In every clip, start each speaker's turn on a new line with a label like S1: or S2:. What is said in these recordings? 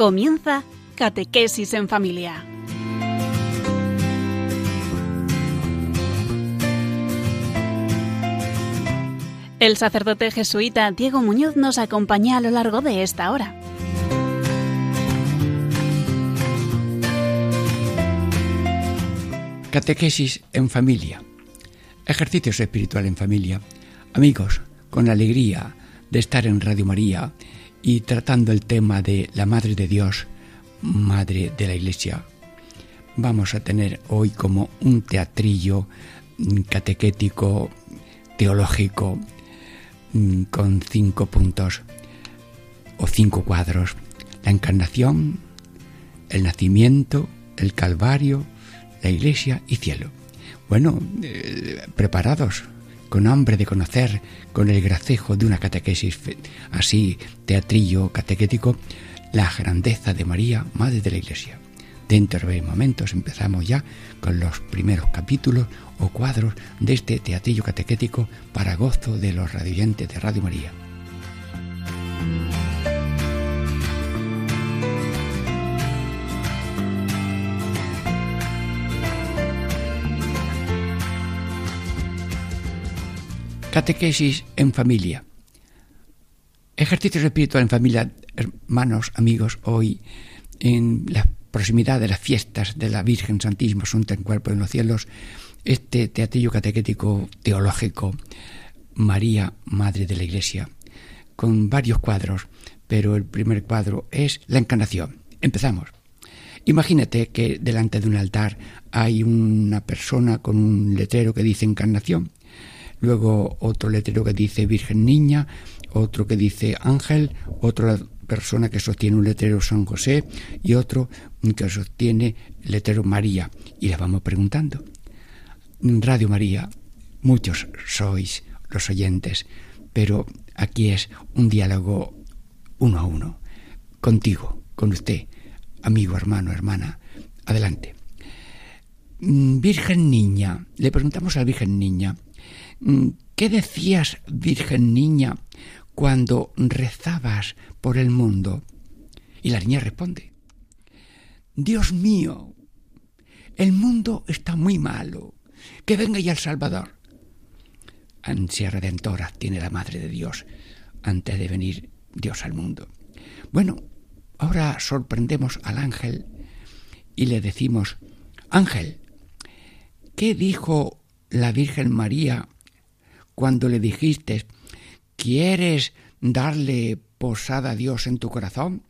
S1: Comienza Catequesis en Familia. El sacerdote jesuita Diego Muñoz nos acompaña a lo largo de esta hora.
S2: Catequesis en familia. Ejercicios espiritual en familia. Amigos, con la alegría de estar en Radio María y tratando el tema de la Madre de Dios, Madre de la Iglesia. Vamos a tener hoy como un teatrillo catequético, teológico, Mm, con cinco puntos o cinco cuadros. La encarnación, el nacimiento, el Calvario, la iglesia y cielo. Bueno, eh, preparados, con hambre de conocer, con el gracejo de una catequesis así, teatrillo catequético, la grandeza de María, Madre de la Iglesia. Dentro de momentos empezamos ya con los primeros capítulos o cuadros de este teatrillo catequético para gozo de los radioyentes de Radio María. Catequesis en familia. Ejercicios espirituales en familia, hermanos, amigos, hoy en la proximidad de las fiestas de la Virgen Santísima Asunta en Cuerpo en los Cielos, este teatrillo catequético teológico, María, Madre de la Iglesia, con varios cuadros, pero el primer cuadro es la encarnación. Empezamos. Imagínate que delante de un altar hay una persona con un letrero que dice encarnación, luego otro letrero que dice Virgen Niña, otro que dice ángel, otra persona que sostiene un letrero San José y otro que sostiene letrero María. Y le vamos preguntando. Radio María, muchos sois los oyentes, pero aquí es un diálogo uno a uno, contigo, con usted, amigo, hermano, hermana. Adelante. Mm, Virgen Niña, le preguntamos a la Virgen Niña, ¿qué decías, Virgen Niña, cuando rezabas por el mundo? Y la niña responde, Dios mío, el mundo está muy malo que venga ya el Salvador. Ansia redentora tiene la Madre de Dios antes de venir Dios al mundo. Bueno, ahora sorprendemos al ángel y le decimos, Ángel, ¿qué dijo la Virgen María cuando le dijiste, ¿quieres darle posada a Dios en tu corazón?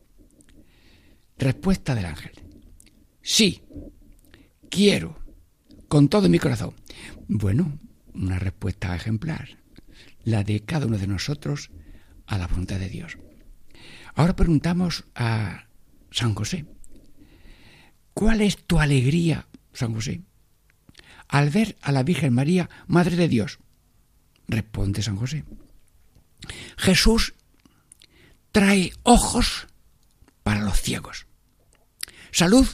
S2: Respuesta del ángel, sí, quiero con todo mi corazón. Bueno, una respuesta ejemplar, la de cada uno de nosotros a la voluntad de Dios. Ahora preguntamos a San José, ¿cuál es tu alegría, San José, al ver a la Virgen María, Madre de Dios? Responde San José, Jesús trae ojos para los ciegos, salud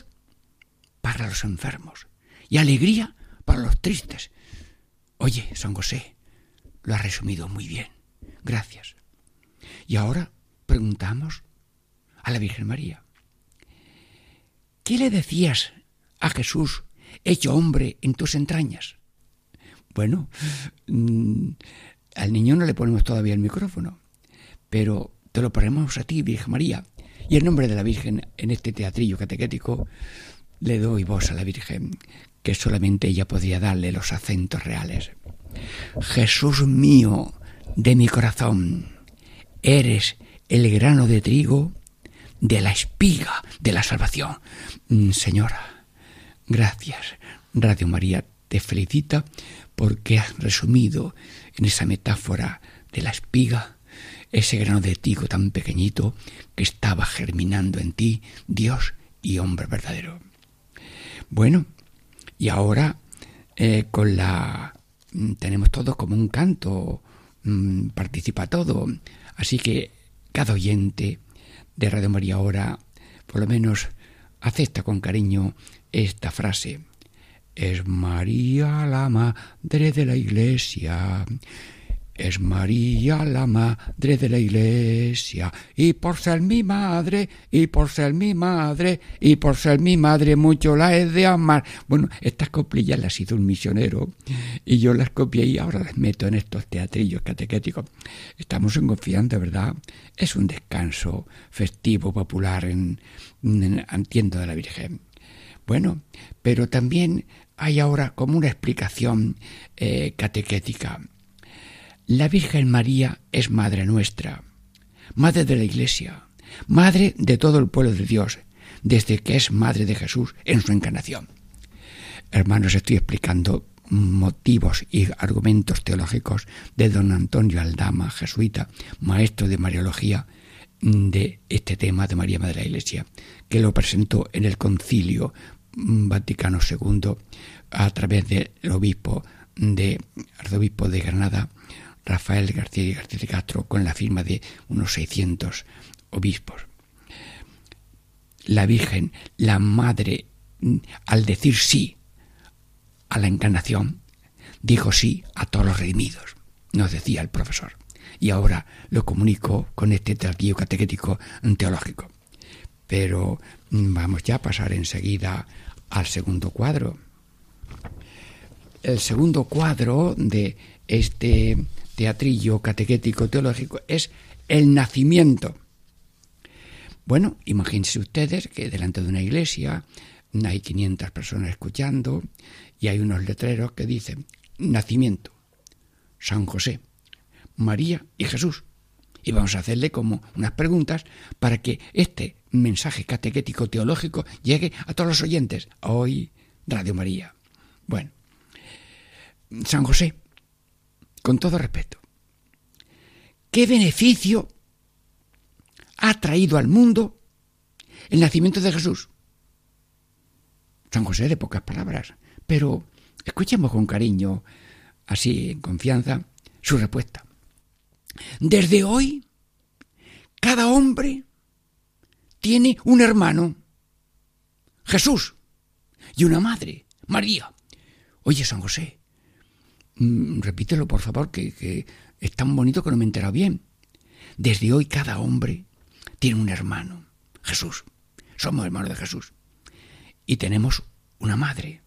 S2: para los enfermos, y alegría para los tristes. Oye, San José, lo has resumido muy bien. Gracias. Y ahora preguntamos a la Virgen María. ¿Qué le decías a Jesús hecho hombre en tus entrañas? Bueno, mm, al niño no le ponemos todavía el micrófono, pero te lo ponemos a ti, Virgen María. Y en nombre de la Virgen, en este teatrillo catequético, le doy voz a la Virgen que solamente ella podría darle los acentos reales. Jesús mío de mi corazón, eres el grano de trigo de la espiga de la salvación. Mm, señora, gracias. Radio María te felicita porque has resumido en esa metáfora de la espiga ese grano de trigo tan pequeñito que estaba germinando en ti, Dios y hombre verdadero. Bueno, y ahora, eh, con la. Mm, tenemos todo como un canto, mm, participa todo. Así que cada oyente de Radio María ahora, por lo menos, acepta con cariño esta frase. Es María la Madre de la Iglesia. es María la madre de la iglesia, y por ser mi madre, y por ser mi madre, y por ser mi madre mucho la he de amar. Bueno, estas coplillas las hizo un misionero, y yo las copié y ahora las meto en estos teatrillos catequéticos. Estamos en confianza, ¿verdad? Es un descanso festivo, popular, en, en, de la Virgen. Bueno, pero también hay ahora como una explicación eh, catequética la Virgen María es Madre nuestra, Madre de la Iglesia, Madre de todo el pueblo de Dios, desde que es Madre de Jesús en su encarnación. Hermanos, estoy explicando motivos y argumentos teológicos de don Antonio Aldama, jesuita, maestro de Mariología, de este tema de María Madre de la Iglesia, que lo presentó en el concilio Vaticano II a través del obispo de arzobispo de Granada, Rafael García García de Castro con la firma de unos 600 obispos. La Virgen, la Madre, al decir sí a la encarnación, dijo sí a todos los redimidos, nos decía el profesor. Y ahora lo comunico con este tratillo catequético teológico. Pero vamos ya a pasar enseguida al segundo cuadro. El segundo cuadro de este teatrillo catequético teológico es el nacimiento. Bueno, imagínense ustedes que delante de una iglesia hay 500 personas escuchando y hay unos letreros que dicen nacimiento, San José, María y Jesús. Y vamos a hacerle como unas preguntas para que este mensaje catequético teológico llegue a todos los oyentes. Hoy, Radio María. Bueno, San José, con todo respeto, ¿qué beneficio ha traído al mundo el nacimiento de Jesús? San José de pocas palabras, pero escuchemos con cariño, así en confianza, su respuesta. Desde hoy, cada hombre tiene un hermano, Jesús, y una madre, María. Oye, San José, Mm, repítelo por favor, que, es tan bonito que no me he enterado bien. Desde hoy cada hombre tiene un hermano, Jesús. Somos hermanos de Jesús. Y tenemos una madre,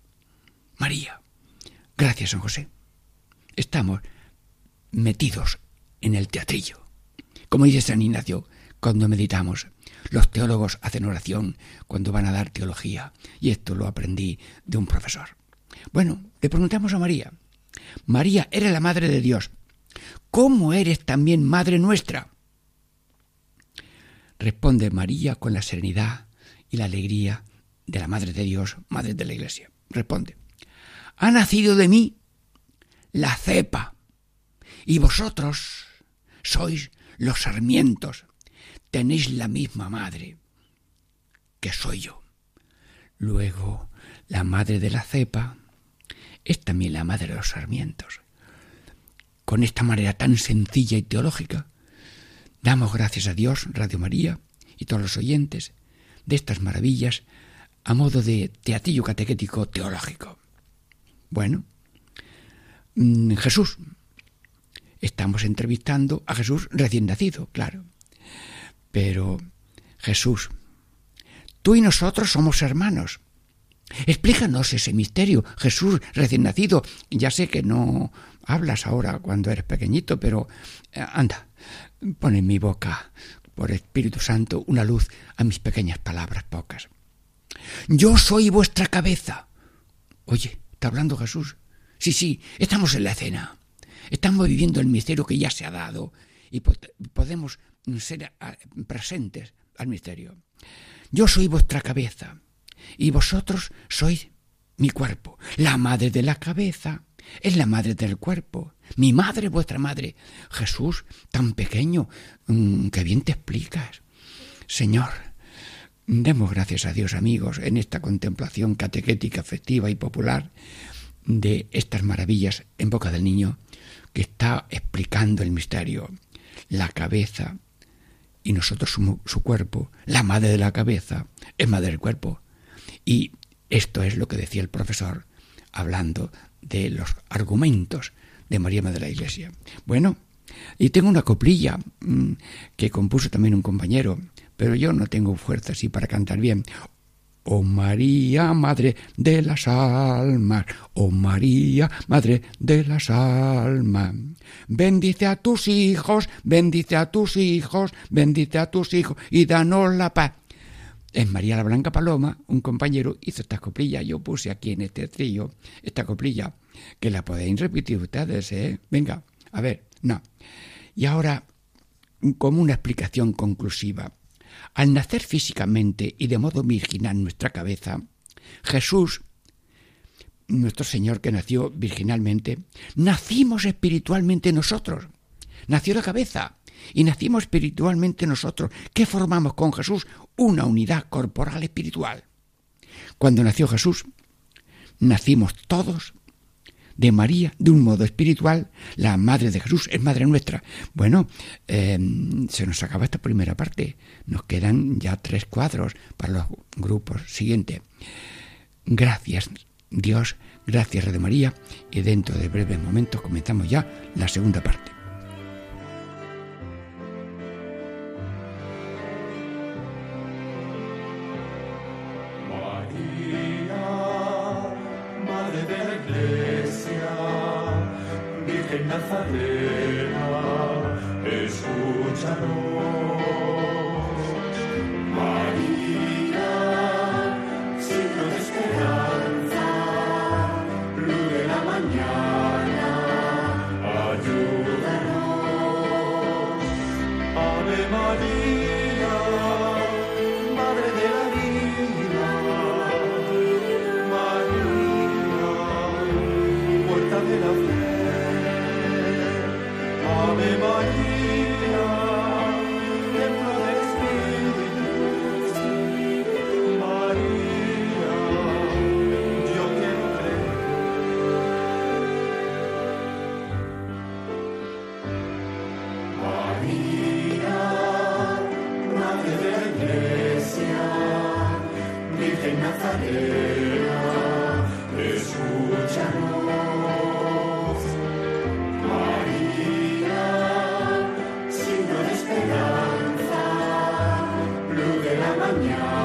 S2: María. Gracias, San José. Estamos metidos en el teatrillo. Como dice San Ignacio, cuando meditamos, los teólogos hacen oración cuando van a dar teología. Y esto lo aprendí de un profesor. Bueno, le preguntamos a María, María era la Madre de Dios. ¿Cómo eres también Madre nuestra? Responde María con la serenidad y la alegría de la Madre de Dios, Madre de la Iglesia. Responde, ha nacido de mí la cepa, y vosotros sois los sarmientos, tenéis la misma madre que soy yo. Luego, la madre de la cepa es también la madre de los sarmientos. Con esta manera tan sencilla y teológica, damos gracias a Dios, Radio María y todos los oyentes de estas maravillas a modo de teatillo catequético teológico. Bueno, mm, Jesús. Estamos entrevistando a Jesús recién nacido, claro. Pero Jesús, tú y nosotros somos hermanos. Explícanos ese misterio, Jesús recién nacido. Ya sé que no hablas ahora cuando eres pequeñito, pero eh, anda, pon en mi boca, por Espíritu Santo, una luz a mis pequeñas palabras pocas. Yo soy vuestra cabeza. Oye, ¿está hablando Jesús? Sí, sí, estamos en la escena. Estamos viviendo el misterio que ya se ha dado y podemos ser ah, presentes al misterio. Yo soy vuestra cabeza y vosotros sois mi cuerpo. La madre de la cabeza es la madre del cuerpo. Mi madre, vuestra madre. Jesús, tan pequeño, mm, que bien te explicas. Señor, demos gracias a Dios, amigos, en esta contemplación catequética, festiva y popular de estas maravillas en boca del niño está explicando el misterio. La cabeza y nosotros su, su cuerpo, la madre de la cabeza es madre del cuerpo. Y esto es lo que decía el profesor hablando de los argumentos de María Madre de la Iglesia. Bueno, Y tengo una coplilla mm, que compuso también un compañero, pero yo no tengo fuerza así para cantar bien. Oh María, Madre de las almas, oh María, Madre de las almas. Bendice a tus hijos, bendice a tus hijos, bendice a tus hijos y danos la paz. Es María la Blanca Paloma, un compañero, hizo esta coplilla. Yo puse aquí en este trillo esta coplilla, que la podéis repetir ustedes, ¿eh? Venga, a ver, no. Y ahora, como una explicación conclusiva. Al nacer físicamente y de modo virginal nuestra cabeza, Jesús, nuestro Señor que nació virginalmente, nacimos espiritualmente nosotros. Nació la cabeza y nacimos espiritualmente nosotros. ¿Qué formamos con Jesús? Una unidad corporal espiritual. Cuando nació Jesús, nacimos todos de María de un modo espiritual, la madre de Jesús es madre nuestra. Bueno, em, se nos acaba esta primera parte. Nos quedan ya tres cuadros para los grupos. Siguiente. Gracias, Dios, gracias, Red María. Y dentro de breves momentos comenzamos ya la segunda parte. Nazarena, escúchanos. Señor.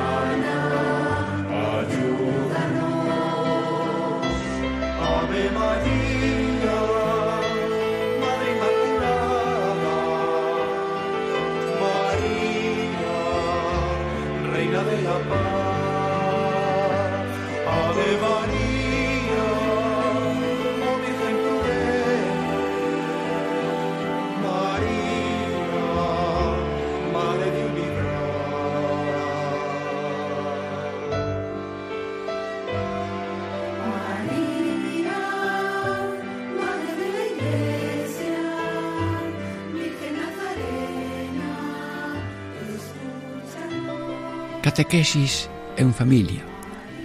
S2: Catequesis en familia.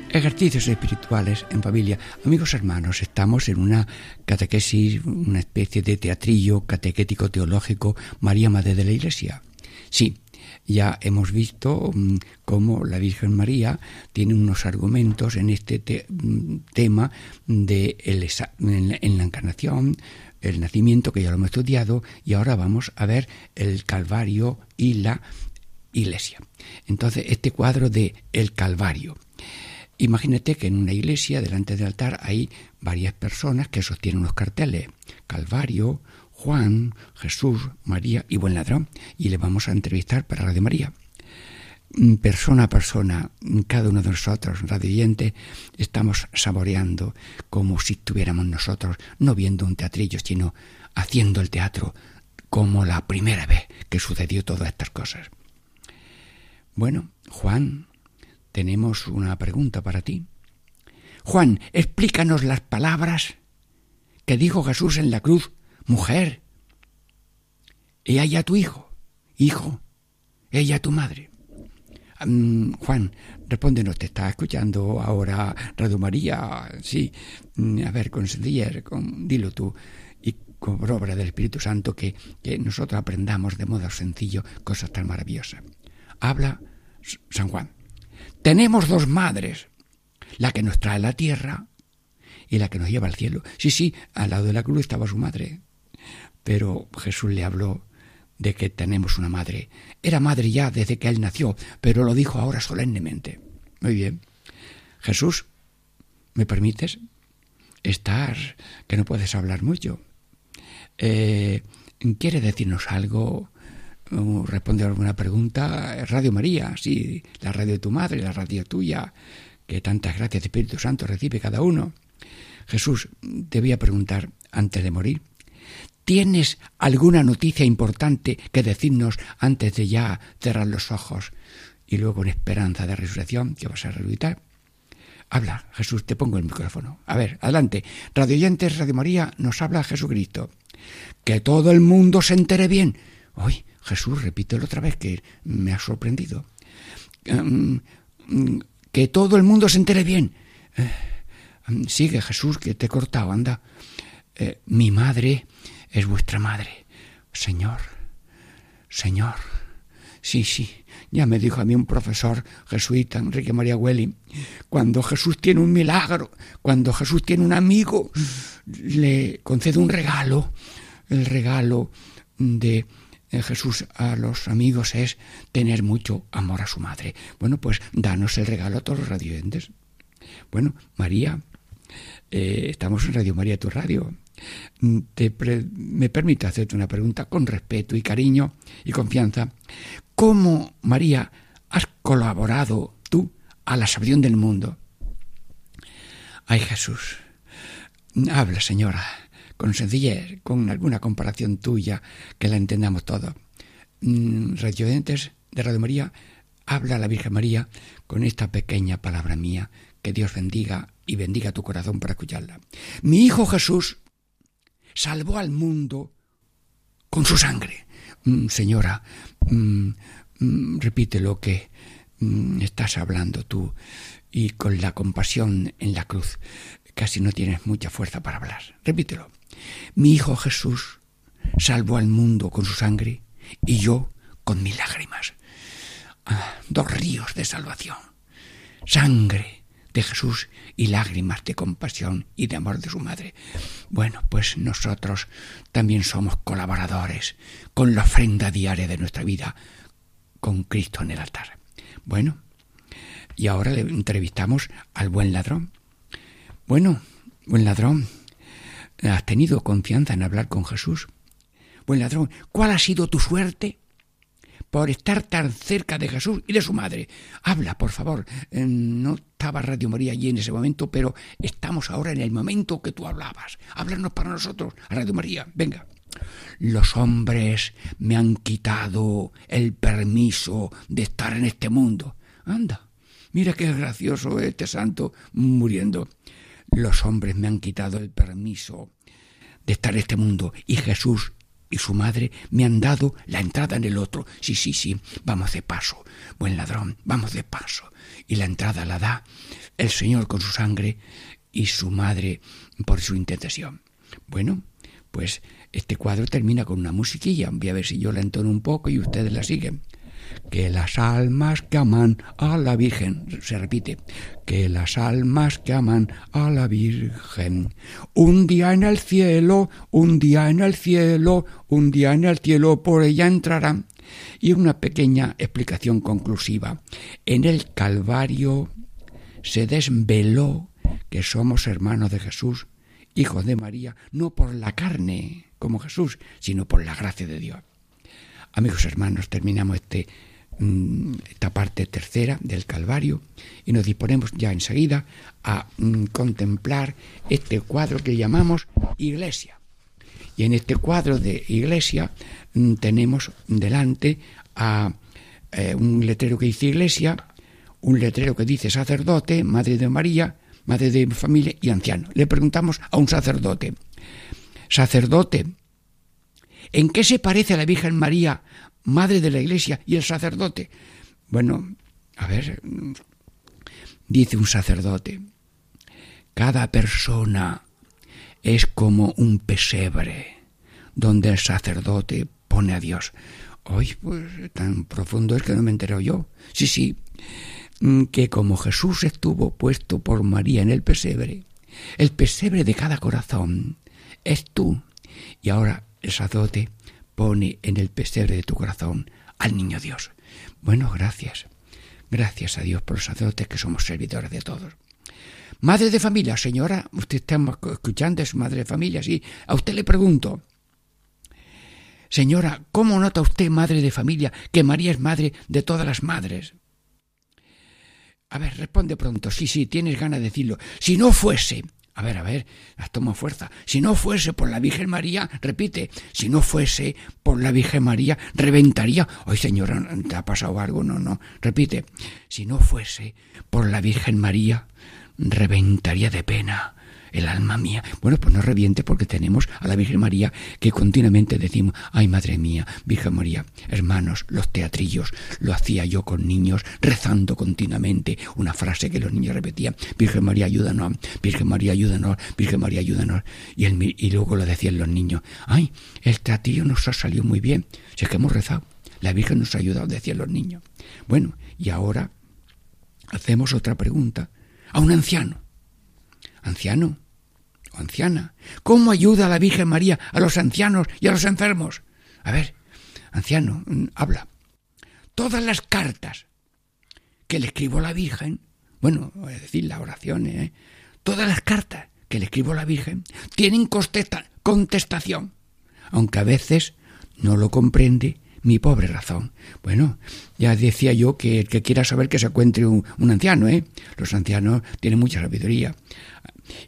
S2: Ejercicios espirituales en familia. Amigos hermanos, estamos en una catequesis, una especie de teatrillo catequético teológico María Madre de la Iglesia. Sí, ya hemos visto mm, cómo la Virgen María tiene unos argumentos en este mm, tema de en la encarnación, el nacimiento, que ya lo hemos estudiado, y ahora vamos a ver el Calvario y la iglesia. Entonces, este cuadro de El Calvario. Imagínate que en una iglesia, delante del altar, hay varias personas que sostienen unos carteles. Calvario, Juan, Jesús, María y Buen Ladrón. Y le vamos a entrevistar para Radio María. Mm, persona a persona, cada uno de nosotros, radio estamos saboreando como si estuviéramos nosotros, no viendo un teatrillo, sino haciendo el teatro como la primera vez que sucedió todas estas cosas. Bueno, Juan, tenemos una pregunta para ti. Juan, explícanos las palabras que dijo Jesús en la cruz. Mujer, ella tu hijo. Hijo, ella tu madre. Mm, Juan, respóndenos, te está escuchando ahora Radio María. Sí, mm, a ver, con con, dilo tú y con obra del Espíritu Santo que, que nosotros aprendamos de modo sencillo cosas tan maravillosas. Habla San Juan. Tenemos dos madres, la que nos trae a la tierra y la que nos lleva al cielo. Sí, sí, al lado de la cruz estaba su madre. pero Jesús le habló de que tenemos una madre. Era madre ya desde que él nació, pero lo dijo ahora solemnemente. Muy bien. Jesús, ¿me permites? Estar, que no puedes hablar mucho. Eh, ¿Quiere decirnos algo? ¿Responder alguna pregunta? Radio María, sí, la radio de tu madre, la radio tuya, que tantas gracias de Espíritu Santo recibe cada uno. Jesús, te voy a preguntar antes de morir, ¿tienes alguna noticia importante que decirnos antes de ya cerrar los ojos y luego en esperanza de resurrección que vas a resucitar? Habla, Jesús, te pongo el micrófono. A ver, adelante. Radio Oyentes, Radio María, nos habla Jesucristo. Que todo el mundo se entere bien. Hoy, Jesús, repítelo otra vez que me ha sorprendido. Em, que todo el mundo se entere bien. Eh, Sigue Jesús, que te he cortado, anda. Eh, mi madre es vuestra madre. Señor, Señor. Sí, sí, ya me dijo a mí un profesor jesuita, Enrique María Hueli, cuando Jesús tiene un milagro, cuando Jesús tiene un amigo, le concede un regalo. El regalo de eh, Jesús a los amigos es tener mucho amor a su madre. Bueno, pues danos el regalo a todos los radiantes. Bueno, María eh, estamos en Radio María, tu radio. Mm, te me permite hacerte una pregunta con respeto y cariño y confianza. ¿Cómo, María, has colaborado tú a la salvación del mundo? Ay Jesús, habla señora, con sencillez, con alguna comparación tuya, que la entendamos todo. Mm, Radio de Radio María, habla a la Virgen María con esta pequeña palabra mía. Que Dios bendiga y bendiga tu corazón para escucharla. Mi Hijo Jesús salvó al mundo con su sangre. Mm, señora, mm, repite lo que estás hablando tú y con la compasión en la cruz. Casi no tienes mucha fuerza para hablar. Repítelo. Mi Hijo Jesús salvó al mundo con su sangre y yo con mis lágrimas. Ah, dos ríos de salvación. Sangre de Jesús y lágrimas de compasión y de amor de su madre. Bueno, pues nosotros también somos colaboradores con la ofrenda diaria de nuestra vida con Cristo en el altar. Bueno, y ahora le entrevistamos al buen ladrón. Bueno, buen ladrón, ¿has tenido confianza en hablar con Jesús? Buen ladrón, ¿cuál ha sido tu suerte? por estar tan cerca de Jesús y de su madre. Habla, por favor. Eh, no estaba Radio María allí en ese momento, pero estamos ahora en el momento que tú hablabas. Háblanos para nosotros, Radio María. Venga. Los hombres me han quitado el permiso de estar en este mundo. Anda, mira qué gracioso este santo muriendo. Los hombres me han quitado el permiso de estar en este mundo y Jesús y su madre me han dado la entrada en el otro. Sí, sí, sí, vamos de paso. Buen ladrón, vamos de paso. Y la entrada la da el Señor con su sangre y su madre por su intercesión. Bueno, pues este cuadro termina con una musiquilla. Voy a ver si yo la entono un poco y ustedes la siguen que las almas que aman a la Virgen, se repite, que las almas que aman a la Virgen, un día en el cielo, un día en el cielo, un día en el cielo por ella entrarán. Y una pequeña explicación conclusiva. En el Calvario se desveló que somos hermanos de Jesús, hijos de María, no por la carne como Jesús, sino por la gracia de Dios. Amigos hermanos, terminamos este, mm, esta parte tercera del Calvario y nos disponemos ya enseguida a mm, contemplar este cuadro que llamamos Iglesia. Y en este cuadro de Iglesia mm, tenemos delante a eh, un letrero que dice Iglesia, un letrero que dice sacerdote, Madre de María, Madre de Familia y anciano. Le preguntamos a un sacerdote, sacerdote, ¿En qué se parece a la Virgen María, Madre de la Iglesia, y el sacerdote? Bueno, a ver, dice un sacerdote, cada persona es como un pesebre donde el sacerdote pone a Dios. Hoy, pues tan profundo es que no me entero yo. Sí, sí, que como Jesús estuvo puesto por María en el pesebre, el pesebre de cada corazón es tú. Y ahora el sacerdote pone en el pesebre de tu corazón al niño Dios. Bueno, gracias. Gracias a Dios por los sacerdotes que somos servidores de todos. Madre de familia, señora, usted está escuchando, es madre de familia, sí. A usted le pregunto, señora, ¿cómo nota usted, madre de familia, que María es madre de todas las madres? A ver, responde pronto, sí, sí, tienes ganas de decirlo. Si no fuese, a ver, a ver, toma fuerza. Si no fuese por la Virgen María, repite, si no fuese por la Virgen María, reventaría. Ay, señora, ¿te ha pasado algo? No, no. Repite, si no fuese por la Virgen María, reventaría de pena el alma mía. Bueno, pues no reviente porque tenemos a la Virgen María que continuamente decimos, ay Madre mía, Virgen María, hermanos, los teatrillos, lo hacía yo con niños rezando continuamente una frase que los niños repetían, Virgen María, ayúdanos, Virgen María, ayúdanos, Virgen María, ayúdanos. Y, y luego lo decían los niños, ay, el teatrillo nos ha salido muy bien, si es que hemos rezado, la Virgen nos ha ayudado, decían los niños. Bueno, y ahora hacemos otra pregunta a un anciano anciano o anciana. ¿Cómo ayuda la Virgen María a los ancianos y a los enfermos? A ver, anciano, mm, habla. Todas las cartas que le escribo a la Virgen, bueno, es decir, las oraciones, ¿eh? todas las cartas que le escribo a la Virgen tienen contestación, aunque a veces no lo comprende mi pobre razón. Bueno, ya decía yo que el que quiera saber que se encuentre un, anciano, ¿eh? Los ancianos tienen mucha sabiduría.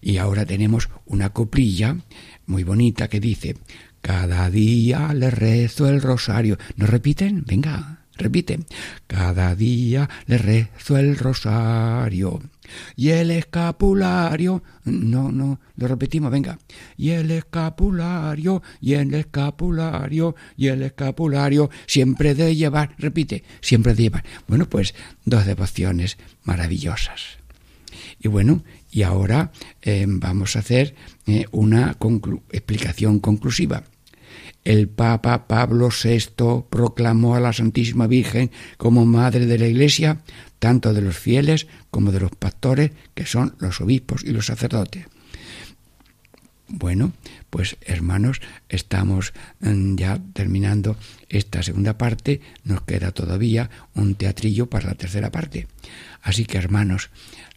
S2: Y ahora tenemos una coplilla muy bonita que dice, cada día le rezo el rosario. ¿No repiten? Venga, repite. Cada día le rezo el rosario y el escapulario. No, no, lo repetimos, venga. Y el escapulario, y el escapulario, y el escapulario, siempre de llevar, repite, siempre de llevar. Bueno, pues dos devociones maravillosas. Y bueno, y ahora eh, vamos a hacer eh, una explicación conclusiva. El Papa Pablo VI proclamó a la Santísima Virgen como Madre de la Iglesia tanto de los fieles como de los pastores, que son los obispos y los sacerdotes. Bueno, pues hermanos, estamos mm, ya terminando esta segunda parte, nos queda todavía un teatrillo para la tercera parte. Así que hermanos,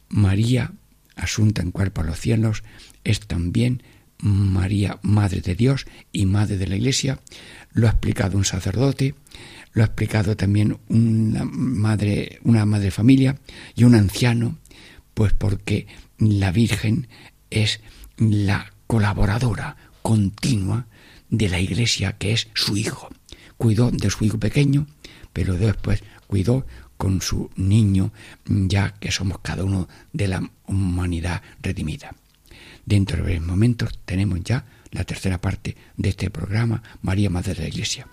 S2: María, asunta en cuerpo a los cielos, es también María, Madre de Dios y Madre de la Iglesia, lo ha explicado un sacerdote, lo ha explicado también una madre, una madre familia y un anciano, pues porque la Virgen es la colaboradora continua de la Iglesia, que es su hijo. Cuidó de su hijo pequeño, pero después cuidó con su niño, ya que somos cada uno de la humanidad redimida. Dentro de breves momentos tenemos ya la tercera parte de este programa, María Madre de la Iglesia.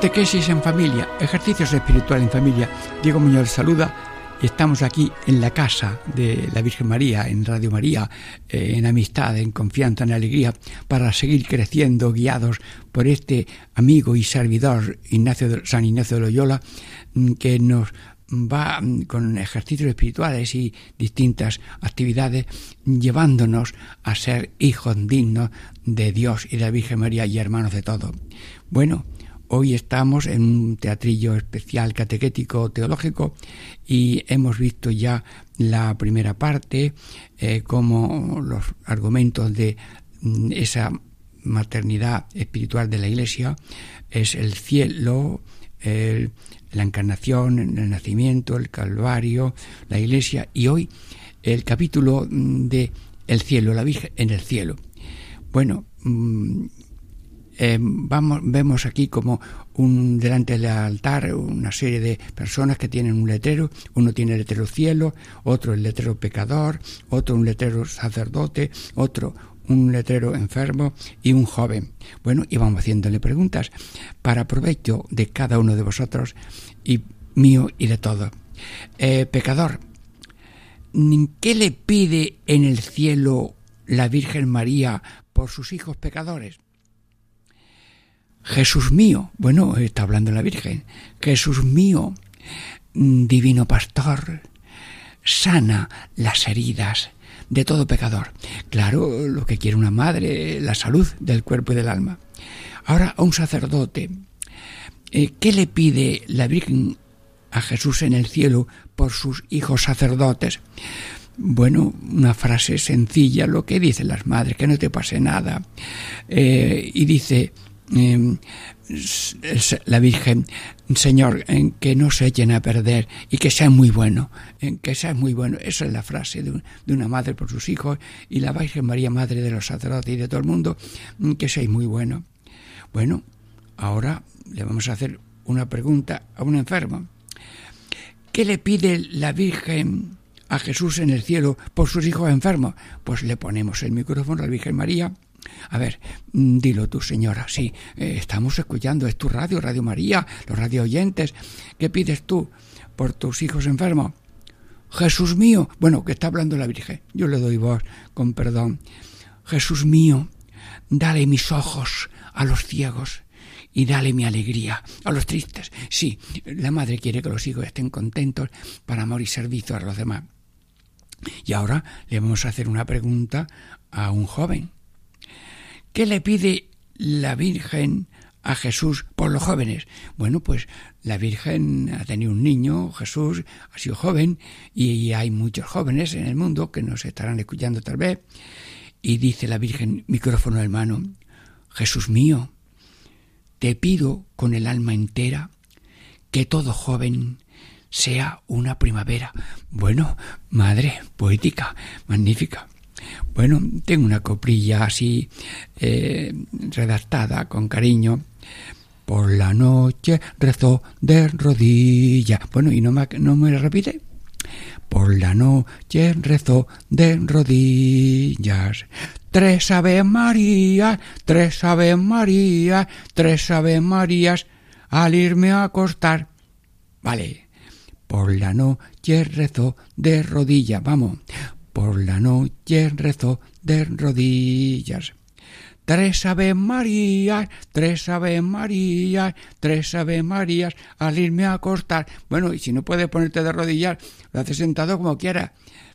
S2: Catequesis en familia, ejercicios espirituales en familia. Diego Muñoz saluda y estamos aquí en la casa de la Virgen María, en Radio María, eh, en amistad, en confianza, en alegría, para seguir creciendo, guiados por este amigo y servidor Ignacio San Ignacio de Loyola, mm, que nos va mm, con ejercicios espirituales y distintas actividades llevándonos a ser hijos dignos de Dios y de la Virgen María y hermanos de todo. Bueno, hoy estamos en un teatrillo especial catequético teológico y hemos visto ya la primera parte eh, como los argumentos de mm, esa maternidad espiritual de la Iglesia es el cielo, el, la encarnación, el nacimiento, el calvario, la iglesia y hoy el capítulo mm, de el cielo, la Virgen en el cielo. Bueno, mm, eh, vamos, vemos aquí como un delante del altar una serie de personas que tienen un letrero, uno tiene el letrero cielo, otro el letrero pecador, otro un letrero sacerdote, otro un letrero enfermo y un joven. Bueno, y vamos haciéndole preguntas para provecho de cada uno de vosotros y mío y de todo. Eh, pecador, ¿qué le pide en el cielo la Virgen María por sus hijos pecadores? Jesús mío, bueno, está hablando la Virgen, Jesús mío, divino pastor, sana las heridas de todo pecador. Claro, lo que quiere una madre, la salud del cuerpo y del alma. Ahora, a un sacerdote, eh, ¿qué le pide la Virgen a Jesús en el cielo por sus hijos sacerdotes? Bueno, una frase sencilla, lo que dicen las madres, que no te pase nada. Eh, y dice, em, la Virgen, Señor, que no se echen a perder y que sea muy bueno, en que sea muy bueno. Esa es la frase de, una madre por sus hijos y la Virgen María, Madre de los sacerdotes y de todo el mundo, que sea muy bueno. Bueno, ahora le vamos a hacer una pregunta a un enfermo. ¿Qué le pide la Virgen a Jesús en el cielo por sus hijos enfermos? Pues le ponemos el micrófono a la Virgen María a ver, mm, dilo tú, señora. Sí, eh, estamos escuchando, es tu radio, Radio María, los radio oyentes. ¿Qué pides tú por tus hijos enfermos? Jesús mío. Bueno, que está hablando la Virgen. Yo le doy voz con perdón. Jesús mío, dale mis ojos a los ciegos y dale mi alegría a los tristes. Sí, la madre quiere que los hijos estén contentos para amor y servicio a los demás. Y ahora le vamos a hacer una pregunta a un joven. ¿Qué le pide la Virgen a Jesús por los jóvenes? Bueno, pues la Virgen ha tenido un niño, Jesús ha sido joven y hay muchos jóvenes en el mundo que nos estarán escuchando tal vez. Y dice la Virgen, micrófono hermano, Jesús mío, te pido con el alma entera que todo joven sea una primavera. Bueno, madre, poética, magnífica. Bueno, tengo una coprilla así eh, redactada con cariño. Por la noche rezó de rodillas. Bueno, ¿y no me, no me repite? Por la noche rezó de rodillas. Tres Ave Marías, tres Ave Marías, tres Ave Marías, al irme a acostar. Vale. Por la noche rezó de rodillas. Vamos. Por la noche rezó de rodillas. Tres Ave Marías, tres Ave Marías, tres Ave Marías, al irme a acostar. Bueno, y si no puedes ponerte de rodillas, lo haces sentado como quiera.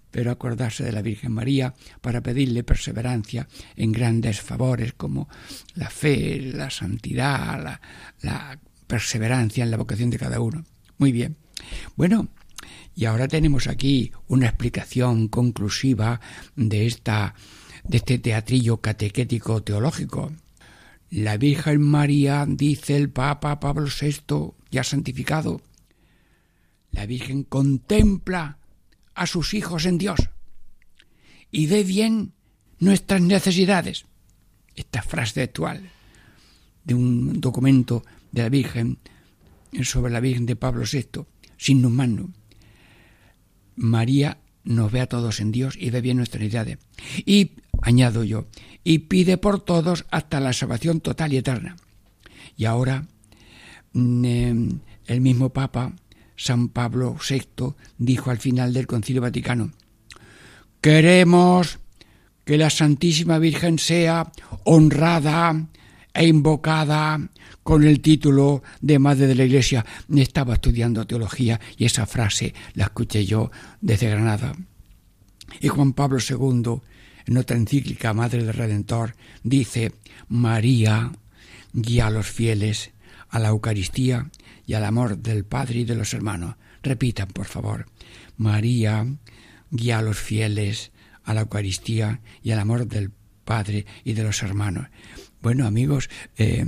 S2: Pero acordarse de la Virgen María para pedirle perseverancia en grandes favores como la fe, la santidad, la, la perseverancia en la vocación de cada uno. Muy bien. Bueno, y ahora tenemos aquí una explicación conclusiva de, esta, de este teatrillo catequético teológico. La Virgen María, dice el Papa Pablo VI, ya santificado, la Virgen contempla a sus hijos en Dios y ve bien nuestras necesidades. Esta frase actual de un documento de la Virgen sobre la Virgen de Pablo VI, sin humano. María nos ve a todos en Dios y ve bien nuestras necesidades. Y, añado yo, y pide por todos hasta la salvación total y eterna. Y ahora, mm, em, el mismo Papa, San Pablo VI, dijo al final del Concilio Vaticano, queremos que la Santísima Virgen sea honrada e invocada con el título de Madre de la Iglesia. Estaba estudiando teología y esa frase la escuché yo desde Granada. Y Juan Pablo II, en otra encíclica Madre del Redentor, dice, María guía a los fieles a la Eucaristía y al amor del Padre y de los hermanos. Repitan, por favor. María guía a los fieles a la Eucaristía y al amor del Padre y de los hermanos. Bueno, amigos, eh,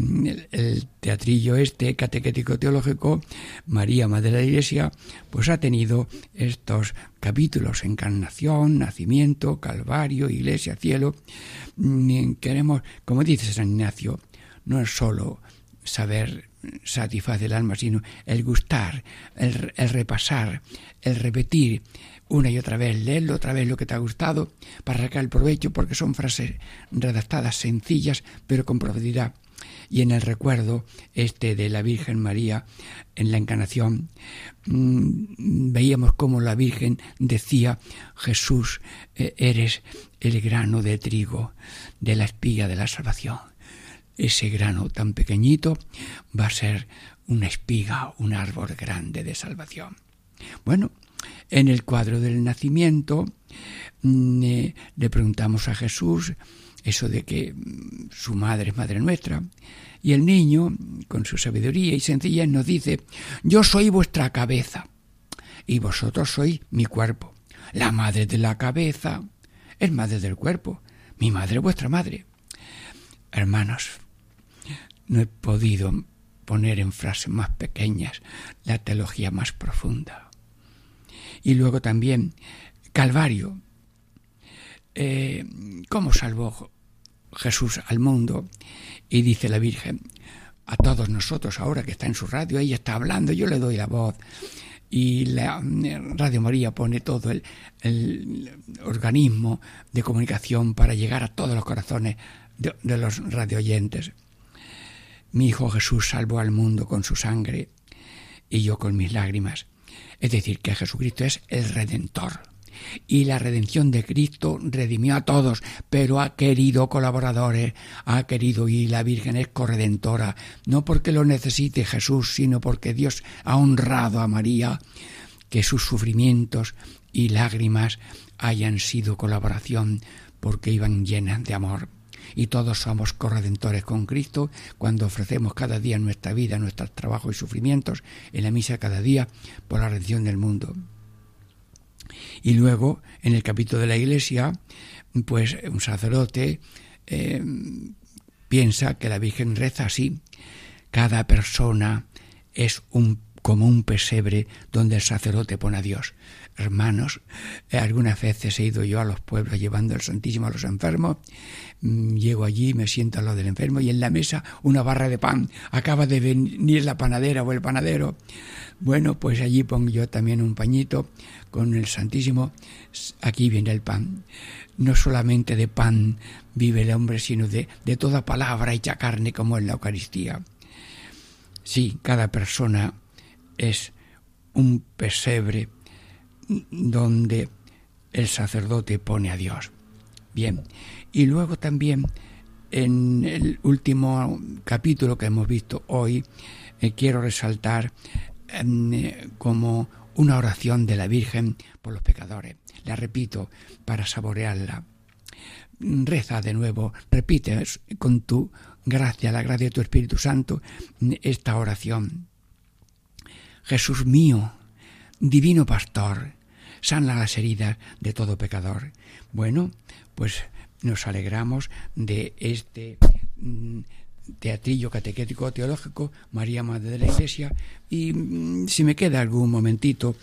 S2: el, teatrillo este catequético teológico, María, Madre de la Iglesia, pues ha tenido estos capítulos, encarnación, nacimiento, calvario, iglesia, cielo. Mm, queremos, como dice San Ignacio, no es solo saber satisfacer el alma, sino el gustar, el repasar, el repetir, una y otra vez, leerlo otra vez lo que te ha gustado para sacar el provecho, porque son frases redactadas sencillas, pero con profundidad. Y en el recuerdo este de la Virgen María en la encarnación, mm, veíamos cómo la Virgen decía, Jesús, eh, eres el grano de trigo de la espiga de la salvación. Ese grano tan pequeñito va a ser una espiga, un árbol grande de salvación. Bueno, en el cuadro del nacimiento mm, eh, le preguntamos a Jesús eso de que mm, su madre es madre nuestra, y el niño, con su sabiduría y sencillez, nos dice, yo soy vuestra cabeza, y vosotros sois mi cuerpo. La madre de la cabeza es madre del cuerpo, mi madre vuestra madre. Hermanos, no he podido poner en frases más pequeñas la teología más profunda y luego también Calvario. Eh, ¿Cómo salvó Jesús al mundo? Y dice la Virgen, a todos nosotros ahora que está en su radio, ella está hablando, yo le doy la voz. Y la Radio María pone todo el, el organismo de comunicación para llegar a todos los corazones de, de los radioyentes. Mi Hijo Jesús salvó al mundo con su sangre y yo con mis lágrimas. Es decir, que Jesucristo es el redentor. Y la redención de Cristo redimió a todos, pero ha querido colaboradores, ha querido y la Virgen es corredentora, no porque lo necesite Jesús, sino porque Dios ha honrado a María, que sus sufrimientos y lágrimas hayan sido colaboración porque iban llenas de amor y todos somos corredentores con Cristo cuando ofrecemos cada día nuestra vida, nuestros trabajos y sufrimientos en la misa cada día por la redención del mundo. Y luego, en el capítulo de la Iglesia, pues un sacerdote eh, piensa que la Virgen reza así. Cada persona es un, como un pesebre donde el sacerdote pone a Dios hermanos, eh, algunas veces he ido yo a los pueblos llevando el Santísimo a los enfermos, mm, llego allí, me siento al lado del enfermo y en la mesa una barra de pan, acaba de venir la panadera o el panadero. Bueno, pues allí pongo yo también un pañito con el Santísimo, aquí viene el pan. No solamente de pan vive el hombre, sino de, de toda palabra hecha carne como en la Eucaristía. Sí, cada persona es un pesebre donde el sacerdote pone a Dios. Bien, y luego también en el último capítulo que hemos visto hoy, eh, quiero resaltar em, como una oración de la Virgen por los pecadores. La repito para saborearla. Reza de nuevo, repite con tu gracia, la gracia de tu Espíritu Santo, esta oración. Jesús mío, divino pastor, sana las heridas de todo pecador. Bueno, pues nos alegramos de este mm, teatrillo catequético teológico, María Madre de la Iglesia, y mm, si me queda algún momentito,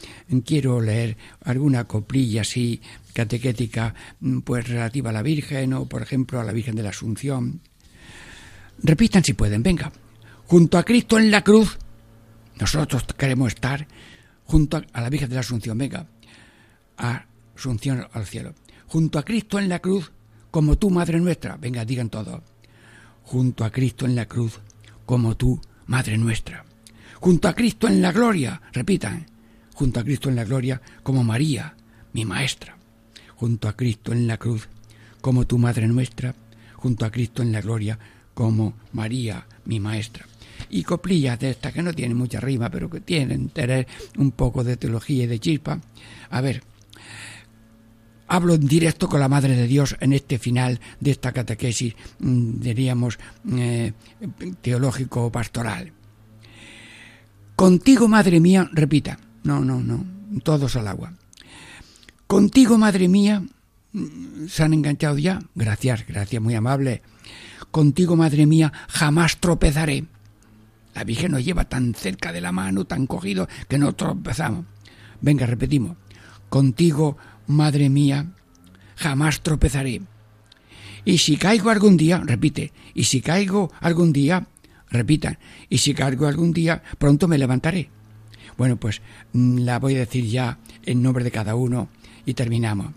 S2: quiero leer alguna coplilla así catequética, mm, pues relativa a la Virgen o, por ejemplo, a la Virgen de la Asunción. Repitan si pueden, venga. Junto a Cristo en la cruz, nosotros queremos estar junto a la Virgen de la Asunción, venga asunción al cielo. Junto a Cristo en la cruz, como tú, Madre nuestra. Venga, digan todos. Junto a Cristo en la cruz, como tú, Madre nuestra. Junto a Cristo en la gloria, repitan. Junto a Cristo en la gloria, como María, mi maestra. Junto a Cristo en la cruz, como tu Madre nuestra. Junto a Cristo en la gloria, como María, mi maestra. Y coplillas de estas que no tienen mucha rima, pero que tienen tener un poco de teología y de chispa. A ver, hablo en directo con la Madre de Dios en este final de esta catequesis, mm, diríamos, eh, teológico pastoral. Contigo, Madre mía, repita, no, no, no, todos al agua. Contigo, Madre mía, mm, se han enganchado ya. Gracias, gracias, muy amable. Contigo, Madre mía, jamás tropezaré. La Virgen nos lleva tan cerca de la mano, tan cogido, que no tropezamos. Venga, repetimos. Contigo, mía, jamás tropezaré. Y si caigo algún día, repite, y si caigo algún día, repita, y si caigo algún día, pronto me levantaré. Bueno, pues mm, la voy a decir ya en nombre de cada uno y terminamos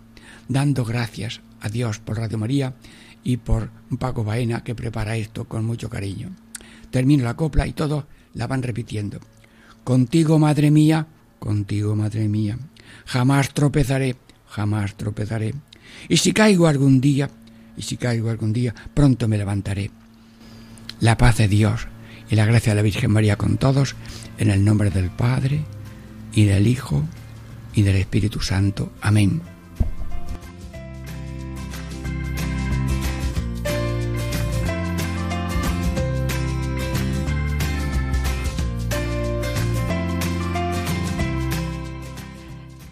S2: dando gracias a Dios por Radio María y por Paco Baena que prepara esto con mucho cariño. Termino la copla y todos la van repitiendo. Contigo, madre mía, contigo, madre mía, jamás tropezaré, jamás tropezaré. Y si caigo algún día, y si caigo algún día, pronto me levantaré. La paz de Dios y la gracia de la Virgen María con todos, en el nombre del Padre, y del Hijo, y del Espíritu Santo. Amén.